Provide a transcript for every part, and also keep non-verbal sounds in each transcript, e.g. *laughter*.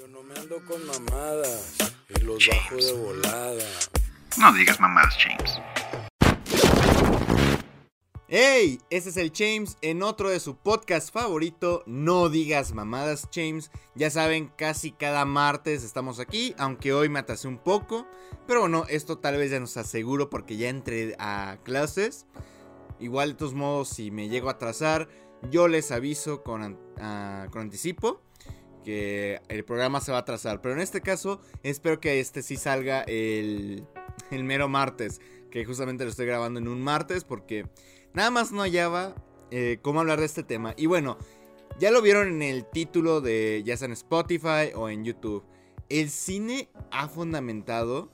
Yo no me ando con mamadas y los bajo de volada. No digas mamadas, James. ¡Hey! Este es el James en otro de su podcast favorito, No digas mamadas, James. Ya saben, casi cada martes estamos aquí, aunque hoy me atrasé un poco. Pero bueno, esto tal vez ya nos aseguro porque ya entré a clases. Igual de todos modos, si me llego a atrasar, yo les aviso con, ah, con anticipo que el programa se va a atrasar. Pero en este caso, espero que este sí salga el, el mero martes. Que justamente lo estoy grabando en un martes porque nada más no hallaba eh, cómo hablar de este tema. Y bueno, ya lo vieron en el título de ya sea en Spotify o en YouTube. El cine ha fundamentado,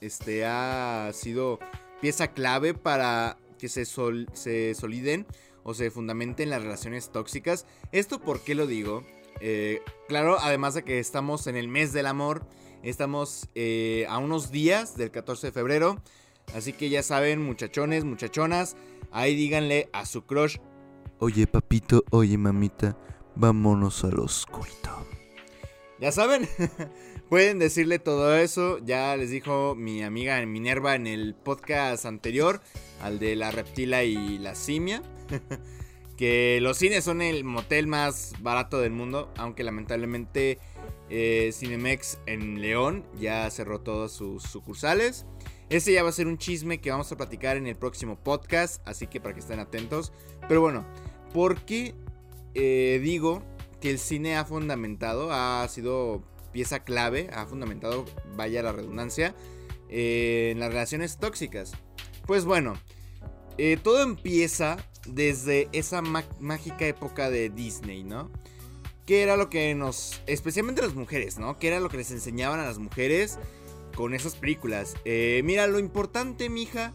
este ha sido pieza clave para que se, se soliden o se fundamenten las relaciones tóxicas. ¿Esto por qué lo digo? Eh, claro, además de que estamos en el mes del amor, estamos eh, a unos días del 14 de febrero. Así que ya saben, muchachones, muchachonas, ahí díganle a su crush, Oye papito, oye mamita, vámonos al oscurito. ya saben, *laughs* pueden decirle todo eso. Ya les dijo mi amiga Minerva en el podcast anterior, al de la reptila y la simia. *laughs* que los cines son el motel más barato del mundo, aunque lamentablemente eh, Cinemex en León ya cerró todas sus sucursales. Ese ya va a ser un chisme que vamos a platicar en el próximo podcast, así que para que estén atentos. Pero bueno, ¿por qué eh, digo que el cine ha fundamentado, ha sido pieza clave, ha fundamentado, vaya la redundancia, eh, en las relaciones tóxicas? Pues bueno, eh, todo empieza desde esa mágica época de Disney, ¿no? Que era lo que nos, especialmente las mujeres, ¿no? Que era lo que les enseñaban a las mujeres con esas películas. Eh, mira, lo importante, mija.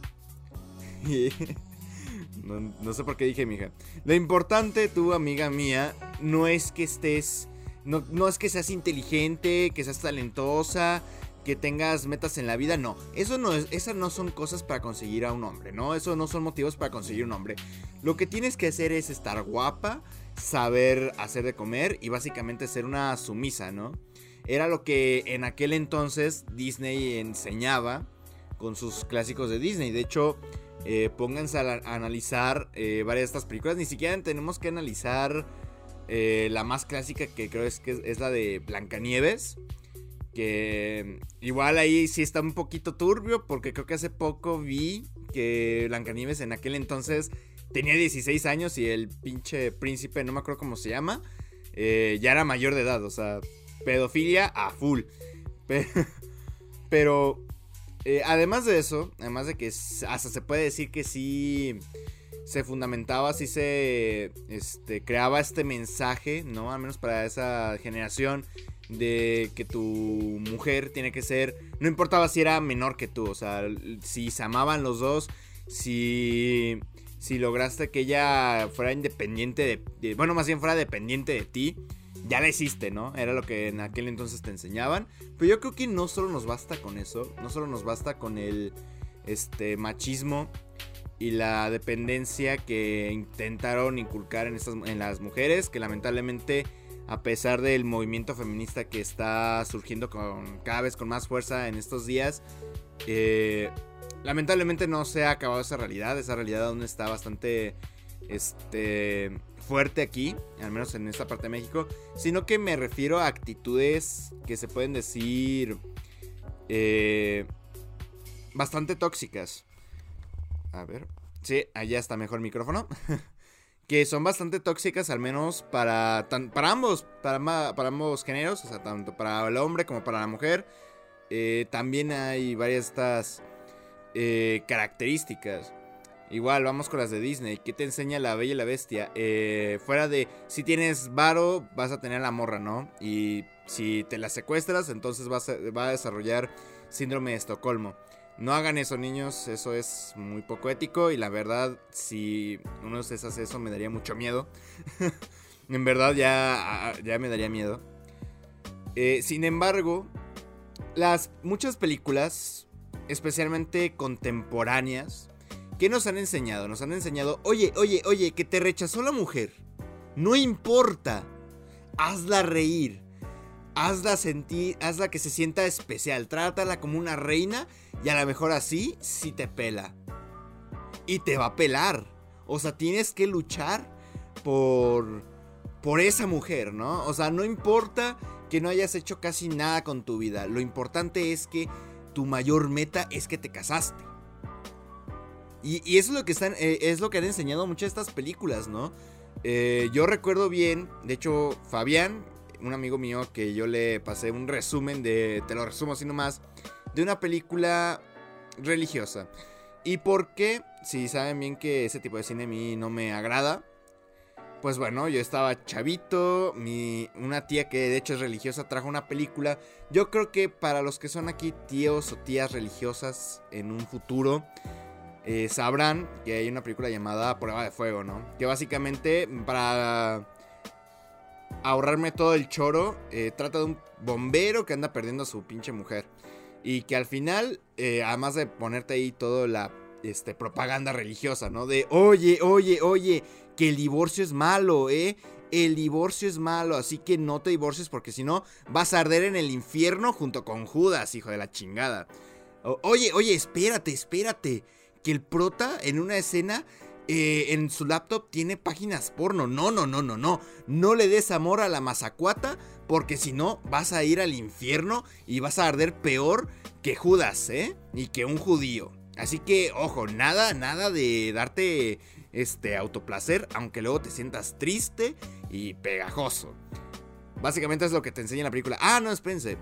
*laughs* no, no sé por qué dije mija. Lo importante, tú, amiga mía, no es que estés. No, no es que seas inteligente, que seas talentosa, que tengas metas en la vida. No, eso no es, esas no son cosas para conseguir a un hombre, ¿no? Eso no son motivos para conseguir un hombre. Lo que tienes que hacer es estar guapa, saber hacer de comer y básicamente ser una sumisa, ¿no? Era lo que en aquel entonces Disney enseñaba con sus clásicos de Disney. De hecho, eh, pónganse a, analizar eh, varias de estas películas. Ni siquiera tenemos que analizar eh, la más clásica que creo es que es la de Blancanieves. Que igual ahí sí está un poquito turbio porque creo que hace poco vi que Blancanieves en aquel entonces tenía 16 años y el pinche príncipe, no me acuerdo cómo se llama, eh, ya era mayor de edad. O sea, pedofilia a full. *laughs* Pe- Pero eh, además de eso, además de que hasta se puede decir que sí se fundamentaba, sí se este, creaba este mensaje, ¿no? Al menos para esa generación de que tu mujer tiene que ser, no importaba si era menor que tú, o sea, si se amaban los dos, si, si lograste que ella fuera independiente de, de- bueno, más bien fuera dependiente de ti, ya la hiciste, ¿no? Era lo que en aquel entonces te enseñaban. Pero yo creo que no solo nos basta con eso, no solo nos basta con el este machismo y la dependencia que intentaron inculcar en estas en las mujeres, que lamentablemente a pesar del movimiento feminista que está surgiendo con cada vez con más fuerza en estos días, eh, lamentablemente no se ha acabado esa realidad, esa realidad aún está bastante este fuerte aquí, al menos en esta parte de México, sino que me refiero a actitudes que se pueden decir eh, bastante tóxicas. A ver, sí, allá está mejor el micrófono. *laughs* que son bastante tóxicas, al menos para, para ambos, para, para ambos géneros, tanto para el hombre como para la mujer. Eh, también hay varias estas eh, características. Igual, vamos con las de Disney. ¿Qué te enseña la Bella y la Bestia? Eh, fuera de, si tienes varo, vas a tener la morra, ¿no? Y si te la secuestras, entonces vas a, a desarrollar síndrome de Estocolmo. No hagan eso, niños. Eso es muy poco ético. Y la verdad, si uno de ustedes hace eso, me daría mucho miedo. *laughs* en verdad, ya, ya me daría miedo. Eh, sin embargo, las muchas películas, especialmente contemporáneas, ¿qué nos han enseñado? Nos han enseñado, oye, oye, oye, que te rechazó la mujer. No importa. Hazla reír. Hazla sentir, hazla que se sienta especial, trátala como una reina y a lo mejor así sí te pela. Y te va a pelar. O sea, tienes que luchar por por esa mujer, ¿no? O sea, no importa que no hayas hecho casi nada con tu vida, lo importante es que tu mayor meta es que te casaste. Y, eso es lo que están, eh, es lo que han enseñado muchas de estas películas, ¿no? Eh, yo recuerdo bien, de hecho, Fabián, un amigo mío que yo le pasé un resumen de, te lo resumo así nomás, de una película religiosa. ¿Y por qué? Si saben bien que ese tipo de cine a mí no me agrada. Pues bueno, yo estaba chavito, mi, una tía que de hecho es religiosa trajo una película. Yo creo que para los que son aquí tíos o tías religiosas en un futuro, eh, sabrán que hay una película llamada Prueba de Fuego, ¿no? Que básicamente para ahorrarme todo el choro, eh, trata de un bombero que anda perdiendo a su pinche mujer. Y que al final, eh, además de ponerte ahí toda la este, propaganda religiosa, ¿no? De, oye, oye, oye, que el divorcio es malo, ¿eh? El divorcio es malo, así que no te divorcies porque si no vas a arder en el infierno junto con Judas, hijo de la chingada. oye, oye, espérate, espérate. Que el prota en una escena eh, en su laptop tiene páginas porno. No, no, no, no, no. No le des amor a la mazacuata porque si no vas a ir al infierno y vas a arder peor que Judas, ¿eh? Y que un judío. Así que, ojo, nada, nada de darte este autoplacer, aunque luego te sientas triste y pegajoso. Básicamente es lo que te enseña en la película. Ah, no, espérense.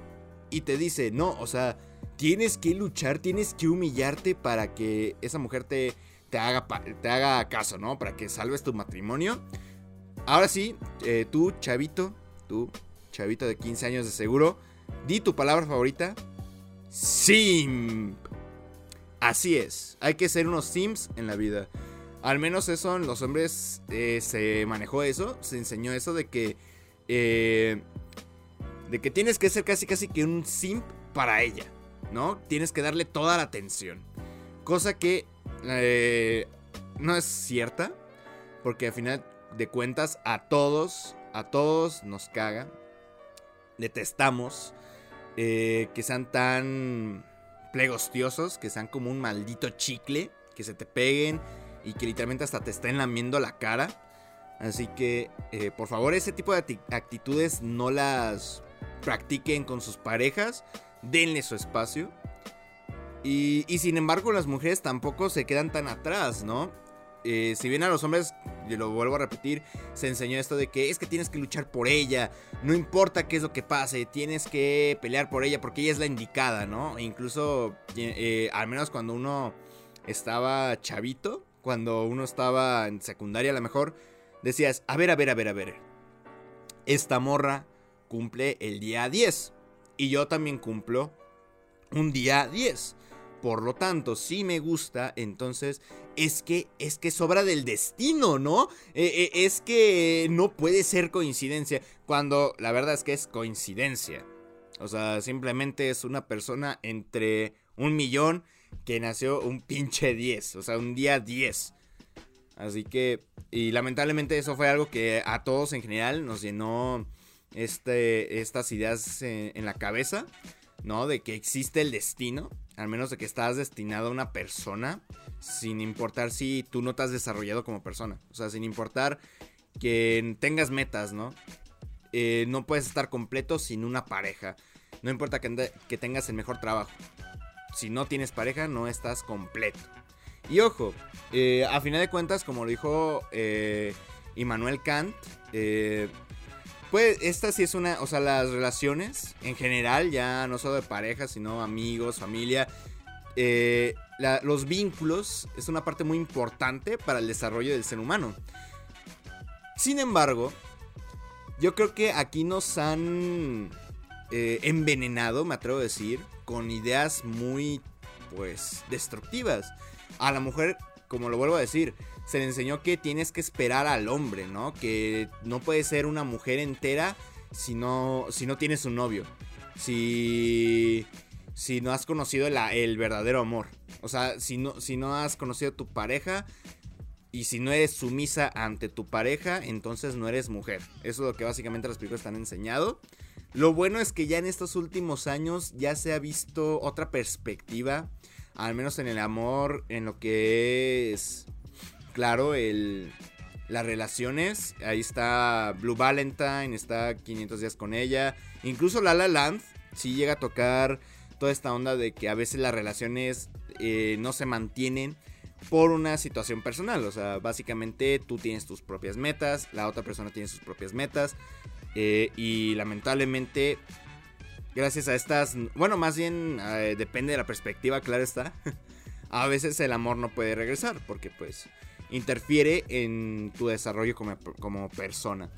Y te dice, no, o sea, tienes que luchar, tienes que humillarte para que esa mujer te, te, haga, te haga caso, ¿no? Para que salves tu matrimonio. Ahora sí, eh, tú, chavito, tú, chavito de 15 años de seguro, di tu palabra favorita. Simp. Así es, hay que ser unos sims en la vida. Al menos eso en los hombres eh, se manejó eso, se enseñó eso de que... Eh, de que tienes que ser casi casi que un simp para ella, ¿no? Tienes que darle toda la atención. Cosa que eh, no es cierta, porque al final de cuentas a todos, a todos nos caga. Detestamos que sean tan plegostiosos, que sean como un maldito chicle, que se te peguen y que literalmente hasta te estén lamiendo la cara. Así que, eh, por favor, ese tipo de actitudes no las practiquen con sus parejas. Denle su espacio. Y, sin embargo, las mujeres tampoco se quedan tan atrás, ¿no? Eh, si bien a los hombres, y lo vuelvo a repetir, se enseñó esto de que es que tienes que luchar por ella, no importa qué es lo que pase, tienes que pelear por ella porque ella es la indicada, ¿no? E incluso, eh, al menos cuando uno estaba chavito, cuando uno estaba en secundaria a lo mejor, decías, a ver, a ver, a ver, a ver. Esta morra cumple el día 10 y yo también cumplo un día 10. Por lo tanto, si me gusta, entonces es que es que sobra del destino, ¿no? Eh, eh, es que no puede ser coincidencia, cuando la verdad es que es coincidencia. O sea, simplemente es una persona entre un millón que nació un pinche 10, o sea, un día 10. Así que, y lamentablemente eso fue algo que a todos en general nos llenó este, estas ideas en, la cabeza, ¿no? De que existe el destino, al menos de que estás destinado a una persona, sin importar si tú no te has desarrollado como persona, o sea, sin importar que tengas metas, ¿no? Eh, no puedes estar completo sin una pareja. No importa que, que tengas el mejor trabajo si no tienes pareja, no estás completo. Y ojo, eh, a final de cuentas, como lo dijo eh, Immanuel Kant, eh, pues esta sí es una, o sea, las relaciones en general, ya no solo de pareja, sino amigos, familia, los vínculos es una parte muy importante para el desarrollo del ser humano. Sin embargo, yo creo que aquí nos han envenenado, me atrevo a decir, con ideas muy, pues, destructivas. A la mujer, como lo vuelvo a decir, se le enseñó que tienes que esperar al hombre, ¿no? Que no puede ser una mujer entera si no, si no tienes un novio. Si, si no has conocido el verdadero amor. O sea, si no, si no has conocido a tu pareja y si no eres sumisa ante tu pareja, entonces no eres mujer. Eso es lo que básicamente las películas están enseñado. Lo bueno es que ya en estos últimos años ya se ha visto otra perspectiva, al menos en el amor, en lo que es, claro, el, las relaciones. Ahí está Blue Valentine, está 500 días con ella. Incluso La La Land sí llega a tocar toda esta onda de que a veces las relaciones eh, no se mantienen por una situación personal. O sea, básicamente tú tienes tus propias metas, la otra persona tiene sus propias metas. eh, y lamentablemente, gracias a estas... Bueno, más bien eh, depende de la perspectiva, claro está. *laughs* a veces el amor no puede regresar porque pues interfiere en tu desarrollo como, como persona.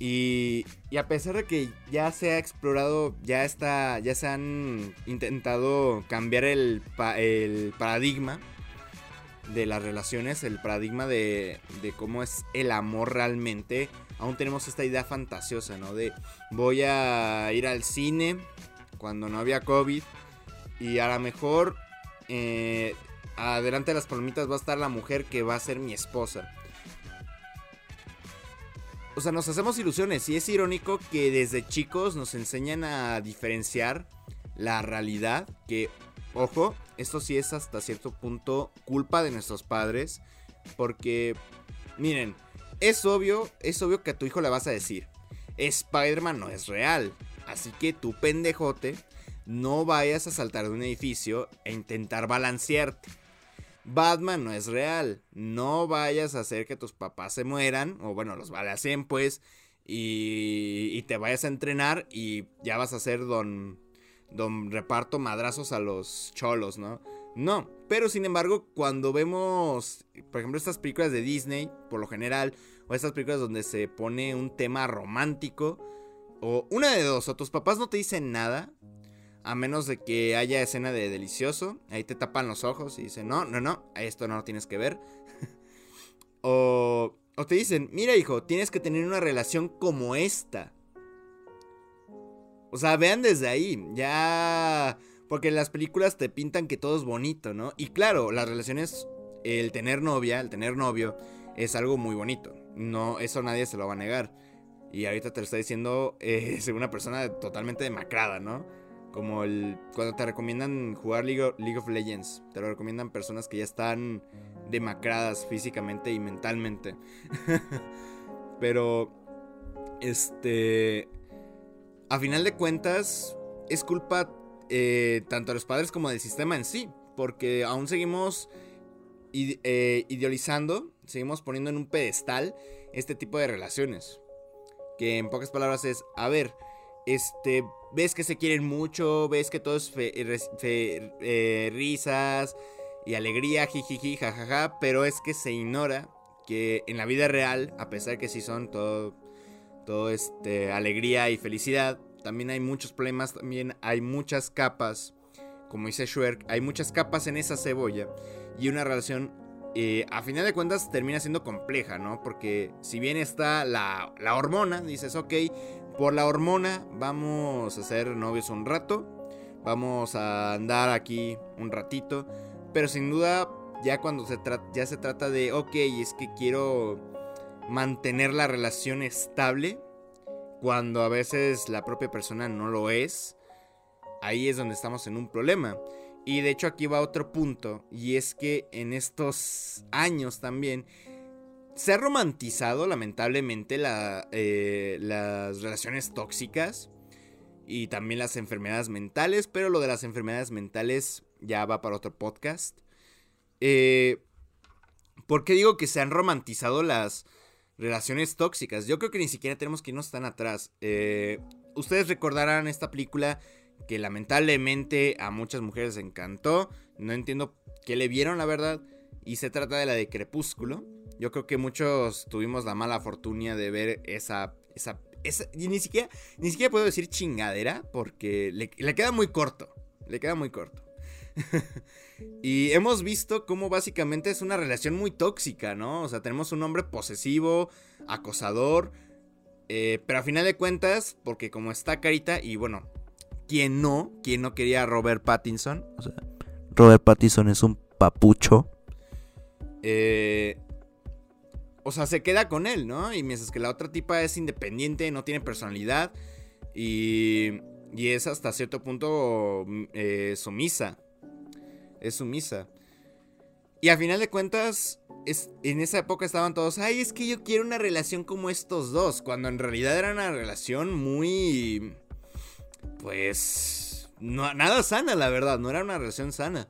Y, y, a pesar de que ya se ha explorado, ya está, ya se han intentado cambiar el, el paradigma de las relaciones, el paradigma de, de, cómo es el amor realmente, aún tenemos esta idea fantasiosa, ¿no? De voy a ir al cine cuando no había COVID y a lo mejor eh, adelante de las palomitas va a estar la mujer que va a ser mi esposa. O sea, nos hacemos ilusiones y es irónico que desde chicos nos enseñan a diferenciar la realidad, que, ojo, esto sí es hasta cierto punto culpa de nuestros padres, porque, miren, es obvio, es obvio que a tu hijo le vas a decir, Spider-Man no es real, así que tu pendejote no vayas a saltar de un edificio e intentar balancearte. Batman no es real. No vayas a hacer que tus papás se mueran. O bueno, los balacen pues. Y, y, te vayas a entrenar y ya vas a ser don, don reparto madrazos a los cholos, ¿no? No, pero sin embargo, cuando vemos, por ejemplo, estas películas de Disney, por lo general, o estas películas donde se pone un tema romántico, o una de dos, o tus papás no te dicen nada, a menos de que haya escena de delicioso. Ahí te tapan los ojos y dicen, no, no, no, esto no lo tienes que ver. *laughs* o, o te dicen, mira hijo, tienes que tener una relación como esta. O sea, vean desde ahí, ya... Porque las películas te pintan que todo es bonito, ¿no? Y claro, las relaciones, el tener novia, el tener novio, es algo muy bonito. No, eso nadie se lo va a negar. Y ahorita te lo está diciendo *laughs* eh, una persona totalmente demacrada, ¿no? Como el. Cuando te recomiendan jugar League League of, Legends. Te lo recomiendan personas que ya están demacradas físicamente y mentalmente. *laughs* Pero. Este. A final de cuentas. Es culpa. Eh, tanto de los padres como del sistema en sí. Porque aún seguimos. Eh, idealizando. Seguimos poniendo en un pedestal. Este tipo de relaciones. Que en pocas palabras es. A ver. Este ves que se quieren mucho, ves que todo es eh, risas y alegría, jijiji, jajaja, pero es que se ignora que en la vida real, a pesar que sí son todo, todo este, alegría y felicidad, también hay muchos problemas, también hay muchas capas, como dice Schwerk, hay muchas capas en esa cebolla y una relación eh, a final de cuentas termina siendo compleja, ¿no? Porque si bien está la, la hormona, dices, ok, por la hormona vamos a ser novios un rato, vamos a andar aquí un ratito, pero sin duda ya cuando se, ya se trata de, ok, es que quiero mantener la relación estable, cuando a veces la propia persona no lo es, ahí es donde estamos en un problema. Y de hecho aquí va otro punto, y es que en estos años también se ha romantizado lamentablemente la, eh, las relaciones tóxicas y también las enfermedades mentales, pero lo de las enfermedades mentales ya va para otro podcast. Eh, ¿Por qué digo que se han romantizado las relaciones tóxicas? Yo creo que ni siquiera tenemos que irnos tan atrás. Eh, ustedes recordarán esta película que lamentablemente a muchas mujeres encantó. No entiendo qué le vieron, la verdad. Y se trata de la de Crepúsculo. Yo creo que muchos tuvimos la mala fortuna de ver esa. esa, esa y ni siquiera, ni siquiera puedo decir chingadera. Porque le, le queda muy corto. Le queda muy corto. *laughs* y hemos visto cómo básicamente es una relación muy tóxica, ¿no? O sea, tenemos un hombre posesivo, acosador. Eh, pero a final de cuentas, porque como está carita, y bueno, ¿quién no? ¿Quién no quería a Robert Pattinson? O sea, Robert Pattinson es un papucho. Eh, o sea, se queda con él, ¿no? Y mientras que la otra tipa es independiente, no tiene personalidad. Y, y es hasta cierto punto mm, eh, sumisa. Es sumisa. Y a final de cuentas, es, en esa época estaban todos, ay, es que yo quiero una relación como estos dos, cuando en realidad era una relación muy... Pues... No, nada sana, la verdad, no era una relación sana.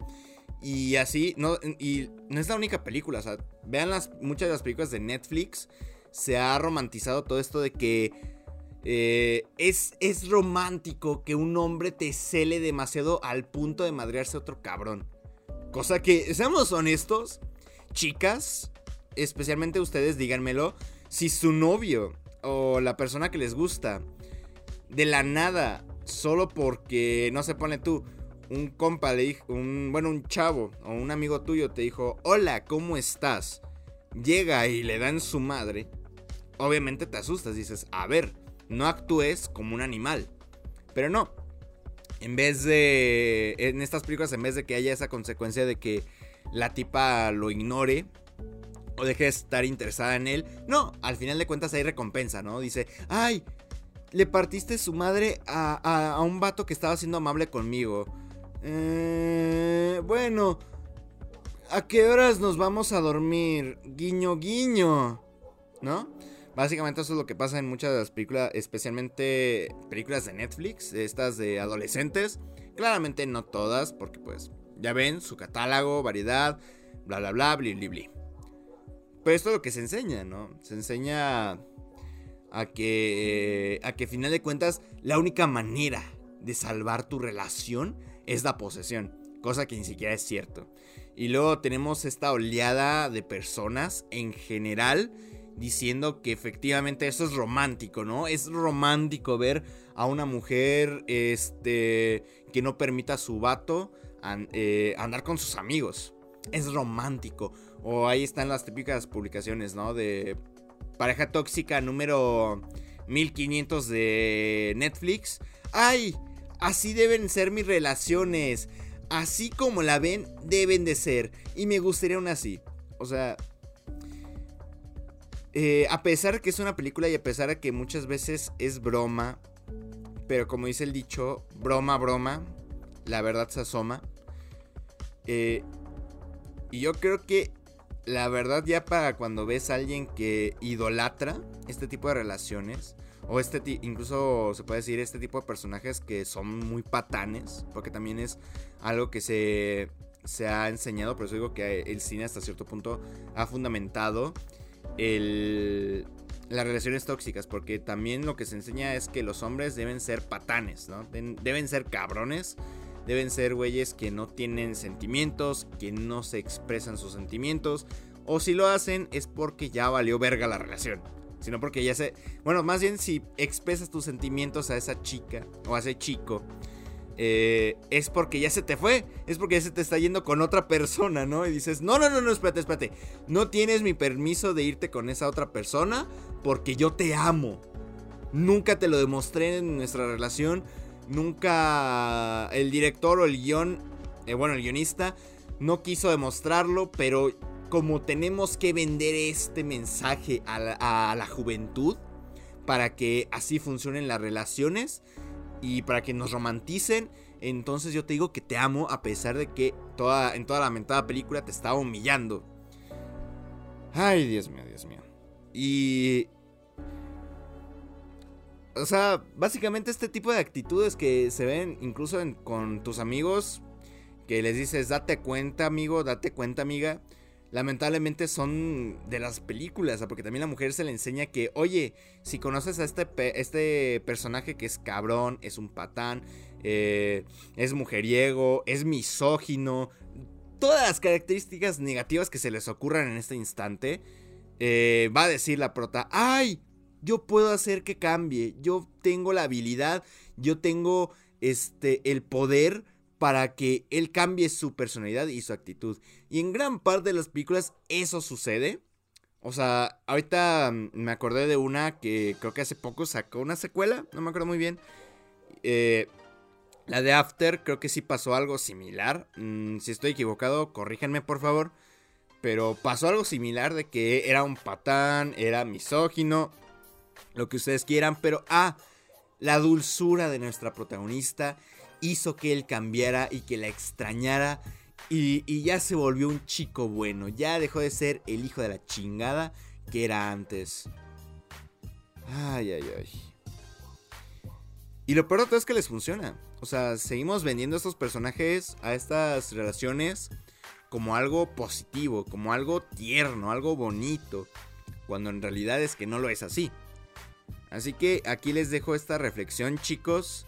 Y así, no, y no es la única película, o sea, vean las, muchas de las películas de Netflix, se ha romantizado todo esto de que eh, es, es romántico que un hombre te cele demasiado al punto de madrearse a otro cabrón. Cosa que, seamos honestos, chicas, especialmente ustedes, díganmelo, si su novio o la persona que les gusta, de la nada, solo porque, no se pone tú, un compa le dijo, un, bueno, un chavo o un amigo tuyo te dijo, hola, ¿cómo estás? Llega y le dan su madre, obviamente te asustas, dices, a ver, no actúes como un animal. Pero no, en vez de, en estas películas, en vez de que haya esa consecuencia de que la tipa lo ignore o deje de estar interesada en él, no, al final de cuentas hay recompensa, ¿no? Dice, ay, le partiste su madre a, a un vato que estaba siendo amable conmigo. Eh, bueno, ¿a qué horas nos vamos a dormir? Guiño, guiño. ¿No? Básicamente eso es lo que pasa en muchas de las películas, especialmente películas de Netflix, estas de adolescentes. Claramente no todas, porque pues ya ven su catálogo, variedad, bla bla bla, bli bli bli. Pero esto es lo que se enseña, ¿no? Se enseña a que, a que final de cuentas la única manera de salvar tu relación es la posesión, cosa que ni siquiera es cierto. Y luego tenemos esta oleada de personas en general diciendo que efectivamente eso es romántico, ¿no? Es romántico ver a una mujer este, que no permita a su vato eh, andar con sus amigos. Es romántico. O ahí están las típicas publicaciones, ¿no? De pareja tóxica número 1500 de Netflix. ¡Ay! Así deben ser mis relaciones. Así como la ven, deben de ser. Y me gustaría una así. O sea... Eh, a pesar que es una película y a pesar de que muchas veces es broma. Pero como dice el dicho, broma, broma. La verdad se asoma. Eh, y yo creo que la verdad ya para cuando ves a alguien que idolatra este tipo de relaciones o este incluso se puede decir este tipo de personajes que son muy patanes, porque también es algo que se, se ha enseñado, por eso digo que el cine hasta cierto punto ha fundamentado el, las relaciones tóxicas, porque también lo que se enseña es que los hombres deben ser patanes, ¿no? Deben ser cabrones, deben ser güeyes que no tienen sentimientos, que no se expresan sus sentimientos, o si lo hacen es porque ya valió verga la relación sino porque ya se... Bueno, más bien si expresas tus sentimientos a esa chica o a ese chico, eh, es porque ya se te fue, es porque ya se te está yendo con otra persona, ¿no? Y dices, no, no, no, no, espérate, espérate, no tienes mi permiso de irte con esa otra persona porque yo te amo. Nunca te lo demostré en nuestra relación, nunca el director o el guion, eh, bueno, el guionista, no quiso demostrarlo, pero como tenemos que vender este mensaje a la, juventud para que así funcionen las relaciones y para que nos romanticen, entonces yo te digo que te amo a pesar de que toda, en toda la mentada película te estaba humillando. Ay, Dios mío, Dios mío. Y... O sea, básicamente este tipo de actitudes que se ven incluso con tus amigos, que les dices, date cuenta amigo, date cuenta amiga lamentablemente son de las películas, porque también la mujer se le enseña que, oye, si conoces a este, este personaje que es cabrón, es un patán, eh, es mujeriego, es misógino, todas las características negativas que se les ocurran en este instante, eh, va a decir la prota, ay, yo puedo hacer que cambie, yo tengo la habilidad, yo tengo este, el poder para que él cambie su personalidad y su actitud. Y en gran parte de las películas eso sucede. O sea, ahorita mm, me acordé de una que creo que hace poco sacó una secuela, no me acuerdo muy bien. Eh, la de After, creo que sí pasó algo similar. Mm, si estoy equivocado, corríjanme por favor. Pero pasó algo similar de que era un patán, era misógino, lo que ustedes quieran. Pero, ah, la dulzura de nuestra protagonista hizo que él cambiara y que la extrañara y, ya se volvió un chico bueno, ya dejó de ser el hijo de la chingada que era antes. Ay, ay, ay. Y lo peor de todo es que les funciona. O sea, seguimos vendiendo a estos personajes, a estas relaciones, como algo positivo, como algo tierno, algo bonito. Cuando en realidad es que no lo es así. Así que aquí les dejo esta reflexión, chicos.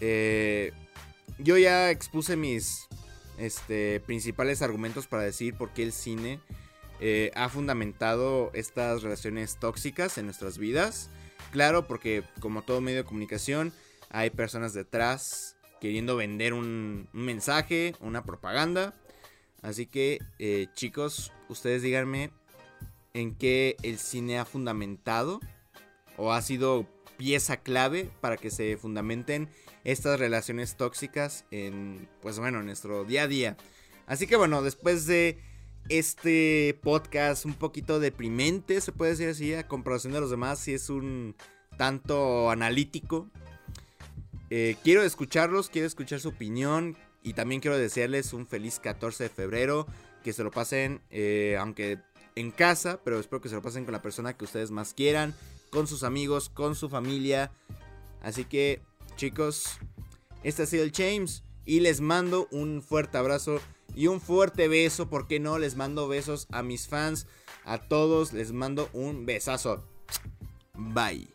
Eh, yo ya expuse mis este, principales argumentos para decir por qué el cine eh, ha fundamentado estas relaciones tóxicas en nuestras vidas. Claro, porque como todo medio de comunicación, hay personas detrás queriendo vender un, un mensaje, una propaganda. Así que, eh, chicos, ustedes díganme en qué el cine ha fundamentado o ha sido pieza clave para que se fundamenten estas relaciones tóxicas en, pues bueno, en nuestro día a día. Así que bueno, después de este podcast un poquito deprimente, se puede decir así, a comparación de los demás, si es un tanto analítico. Eh, quiero escucharlos, quiero escuchar su opinión y también quiero desearles un feliz 14 de febrero, que se lo pasen, eh, aunque en casa, pero espero que se lo pasen con la persona que ustedes más quieran, con sus amigos, con su familia. Así que, chicos, este ha sido el James y les mando un fuerte abrazo y un fuerte beso, ¿por qué no? Les mando besos a mis fans, a todos les mando un besazo. Bye.